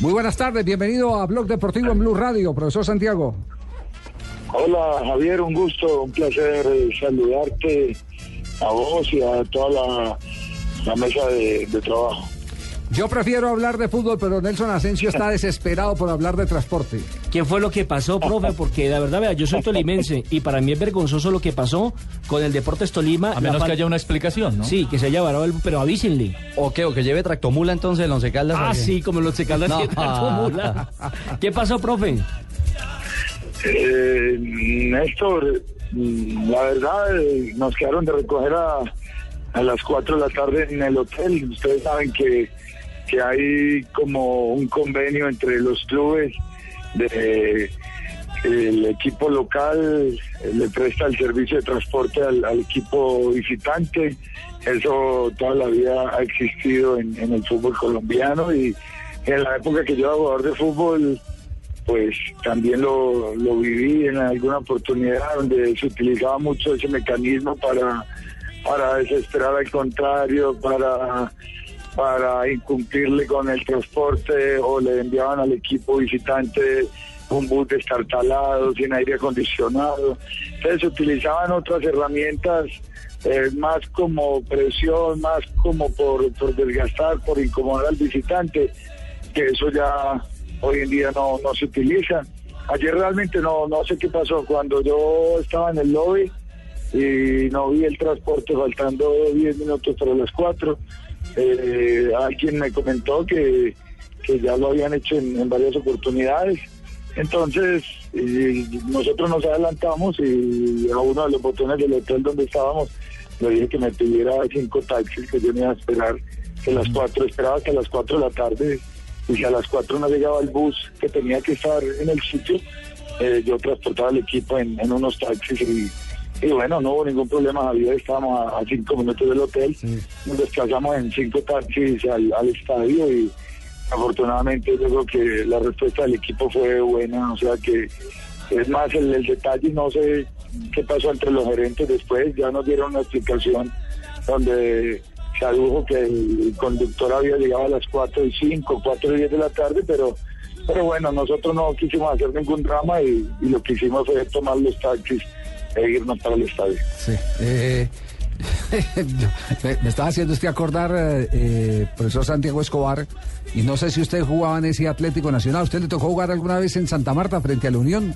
Muy buenas tardes, bienvenido a Blog Deportivo en Blue Radio, profesor Santiago. Hola Javier, un gusto, un placer eh, saludarte a vos y a toda la, mesa de trabajo. Yo prefiero hablar de fútbol, pero Nelson Asensio está desesperado por hablar de transporte. ¿Qué fue lo que pasó, profe? Porque la verdad, vea, yo soy tolimense y para mí es vergonzoso lo que pasó con el Deportes Tolima. A menos que haya una explicación, ¿no? Sí, que se haya varado el... Pero avísenle. ¿O qué? ¿O que lleve tractomula entonces el Once Caldas? Ah, sí, como el Once Caldas tiene tractomula. ¿Qué pasó, profe? Eh, Néstor, la verdad, eh, nos quedaron de recoger a, a las 4 de la tarde en el hotel. Ustedes saben que, que hay como un convenio entre los clubes de el equipo local le presta el servicio de transporte al, equipo visitante. Eso toda la vida ha existido en, en el fútbol colombiano y en la época que yo era jugador de fútbol, pues también lo, lo viví en alguna oportunidad donde se utilizaba mucho ese mecanismo para, para desesperar al contrario, para, para incumplirle con el transporte o le enviaban al equipo visitante un bus destartalado, sin aire acondicionado. Entonces utilizaban otras herramientas eh, más como presión, más como por, por desgastar, por incomodar al visitante, que eso ya hoy en día no, no se utiliza. Ayer realmente no, no sé qué pasó, cuando yo estaba en el lobby y no vi el transporte faltando 10 minutos para las 4, eh, alguien me comentó que, que ya lo habían hecho en, en varias oportunidades. Entonces, nosotros nos adelantamos y a uno de los botones del hotel donde estábamos le dije que me pidiera cinco taxis, que yo me iba a esperar que las cuatro, esperaba hasta las cuatro de la tarde y si a las cuatro no llegaba el bus que tenía que estar en el sitio, eh, yo transportaba el equipo en, en unos taxis y, y bueno, no hubo ningún problema, Javier, estábamos a, a cinco minutos del hotel, nos desplazamos en cinco taxis al, al estadio y afortunadamente yo creo que la respuesta del equipo fue buena, o sea que es más el, el detalle, no sé qué pasó entre los gerentes después, ya nos dieron una explicación donde se adujo que el conductor había llegado a las 4 y 5, 4 y 10 de la tarde, pero pero bueno, nosotros no quisimos hacer ningún drama y, y lo que hicimos fue tomar los taxis e irnos para el estadio. Sí. eh, me estaba haciendo este acordar, eh, eh, profesor Santiago Escobar, y no sé si usted jugaba en ese Atlético Nacional. ¿Usted le tocó jugar alguna vez en Santa Marta frente a la Unión?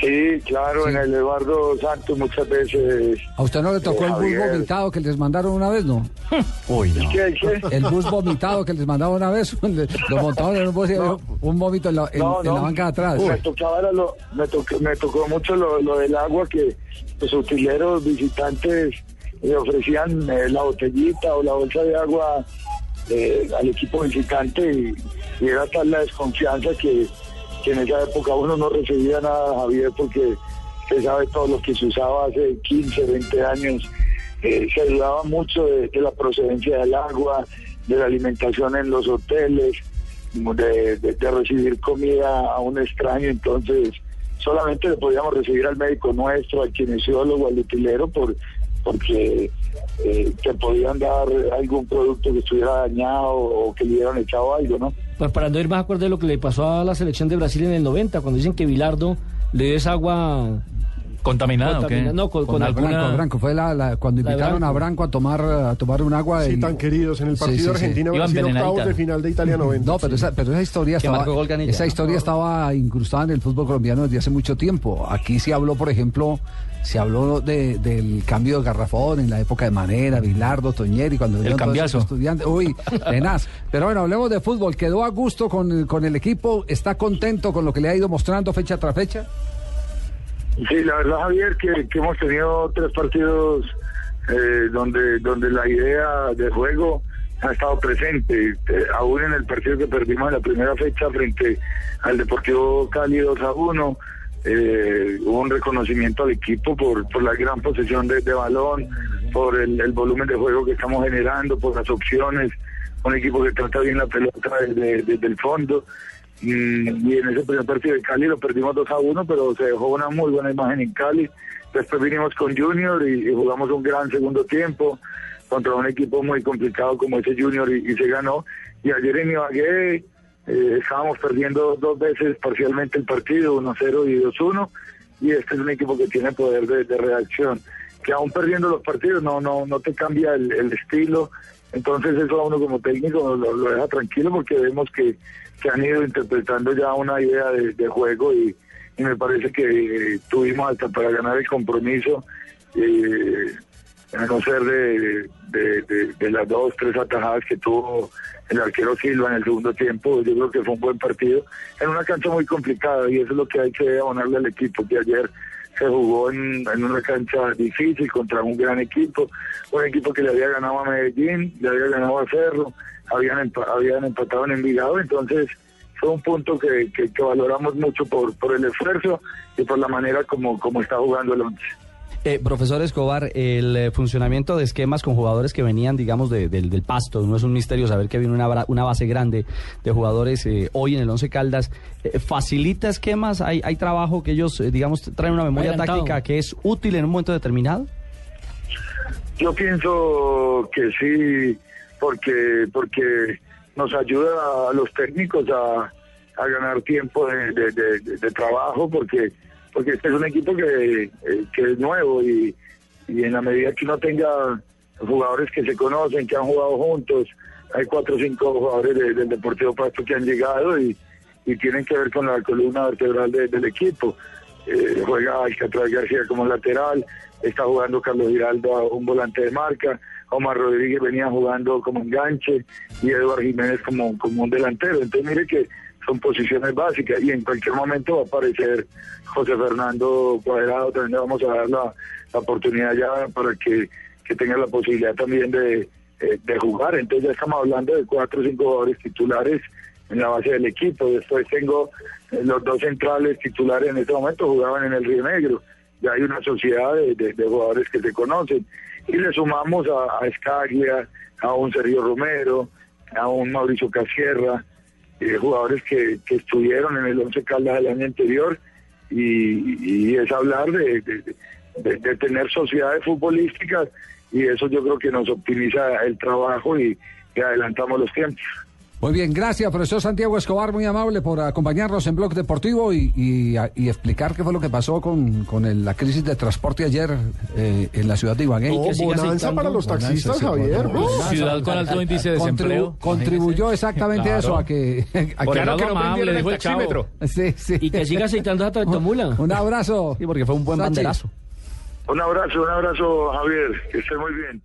Sí, claro, en el Eduardo Santos muchas veces. ¿A usted no le tocó Eh, el bus Javier. vomitado que les mandaron una vez, no? Uy, no. ¿Qué, qué? El bus vomitado que les mandaron una vez, lo montaron en un bus y un vómito en la, en- No, en no. la banca de atrás. Me tocaba era lo, me, tocó, me tocó mucho lo, lo del agua que los utileros visitantes le ofrecían eh, la botellita o la bolsa de agua eh, al equipo visitante y, y era tal la desconfianza que, que en esa época uno no recibía nada, Javier, porque usted sabe todo lo que se usaba hace 15, 20 años. Eh, se dudaba mucho de, la procedencia del agua, de la alimentación en los hoteles, de, de- de recibir comida a un extraño, entonces solamente le podíamos recibir al médico nuestro, al kinesiólogo, al utilero, por, porque eh, te podían dar algún producto que estuviera dañado o que le hubieran echado algo, ¿no? Pues para no ir más acorde de lo que le pasó a la selección de Brasil en el 90, cuando dicen que Bilardo le dio esa agua... ¿Contaminada o qué? Contamina- no, con- con alguna... Branco, Branco, fue la, la- cuando La invitaron a Branco. A tomar, a tomar un agua. Sí, y- tan queridos en el partido sí, sí. Argentina-Brasil, octavos de final de Italia 90. No, pero esa, pero esa historia estaba, esa historia estaba incrustada en el fútbol colombiano desde hace mucho tiempo. Aquí se habló, por ejemplo, se habló de- del cambio de garrafón en la época de Manera, Bilardo, Toñeri, cuando El vinieron todos cambiazo. esos estudiantes. Uy, tenaz. Pero bueno, hablemos de fútbol. ¿Quedó a gusto con, con el equipo? ¿Está contento con lo que le ha ido mostrando fecha tras fecha? Sí, la verdad, Javier, que, que hemos tenido tres partidos eh, donde, donde la idea de juego ha estado presente, eh, aún en el partido que perdimos en la primera fecha frente al Deportivo Cali 2 a 1. Eh, hubo un reconocimiento al equipo por, por la gran posesión de, balón, por el, volumen de juego que estamos generando, por las opciones, un equipo que trata bien la pelota desde, el fondo. Y, y, en ese primer partido de Cali lo perdimos 2 a 1, pero se dejó una muy buena imagen en Cali. Después vinimos con Junior y, jugamos un gran segundo tiempo contra un equipo muy complicado como ese Junior y, se ganó. Y ayer en Ibagué eh, estábamos perdiendo dos veces parcialmente el partido, 1-0 y 2-1. Y este es un equipo que tiene poder de, reacción. Que aún perdiendo los partidos no no no te cambia el, estilo. Entonces eso a uno como técnico lo, deja tranquilo porque vemos que, se han ido interpretando ya una idea de juego y, me parece que tuvimos hasta para ganar el compromiso, eh, a no ser de, de, las dos, tres atajadas que tuvo el arquero Silva en el segundo tiempo, yo creo que fue un buen partido, en una cancha muy complicada y eso es lo que hay que abonarle al equipo, que ayer se jugó en, en, una cancha difícil contra un gran equipo, un equipo que le había ganado a Medellín, le había ganado a Cerro, habían, habían empatado en Envigado, entonces fue un punto que, que, valoramos mucho por, por el esfuerzo y por la manera como, como está jugando el once. Eh, profesor Escobar, el eh, funcionamiento de esquemas con jugadores que venían, digamos, del pasto, no es un misterio saber que viene una, una base grande de jugadores eh, hoy en el Once Caldas, eh, ¿facilita esquemas? ¿Hay, ¿Hay trabajo que ellos, digamos, traen una memoria táctica que es útil en un momento determinado? Yo pienso que sí, porque, porque nos ayuda a los técnicos a, ganar tiempo de, trabajo porque porque este es un equipo que, eh, que es nuevo y, y, en la medida que uno tenga jugadores que se conocen, que han jugado juntos, hay cuatro o cinco jugadores del Deportivo Pasto que han llegado y, y tienen que ver con la columna vertebral del equipo. Eh, juega Alcatraz García como lateral, está jugando Carlos Giraldo a un volante de marca, Omar Rodríguez venía jugando como enganche y Eduardo Jiménez como, como un delantero. Entonces mire que son posiciones básicas y en cualquier momento va a aparecer José Fernando Cuadrado, también le vamos a dar la, oportunidad ya para que, tenga la posibilidad también de, eh, de jugar. Entonces ya estamos hablando de cuatro o cinco jugadores titulares en la base del equipo. Después tengo eh, los dos centrales titulares en este momento jugaban en el Río Negro. Ya hay una sociedad de jugadores que se conocen y le sumamos a, a Escaglia, a un Sergio Romero, a un Mauricio Casierra, eh, jugadores que, que, estuvieron en el Once Caldas el año anterior y, es hablar de, de, tener sociedades futbolísticas y eso yo creo que nos optimiza el trabajo y adelantamos los tiempos. Muy bien, gracias, profesor Santiago Escobar, muy amable por acompañarnos en Blog Deportivo y, explicar qué fue lo que pasó con, con la crisis de transporte ayer eh, en la ciudad de Ibagué. Oh, bonanza para los taxistas, Javier. ciudad con alto índice de desempleo. contribuyó exactamente a eso, a que... A que no, amable, el taxímetro. Sí, sí. Y que siga aceitando a tractomula. Un abrazo. Sí, porque fue un buen banderazo. Un abrazo, un abrazo, Javier. Que esté muy bien.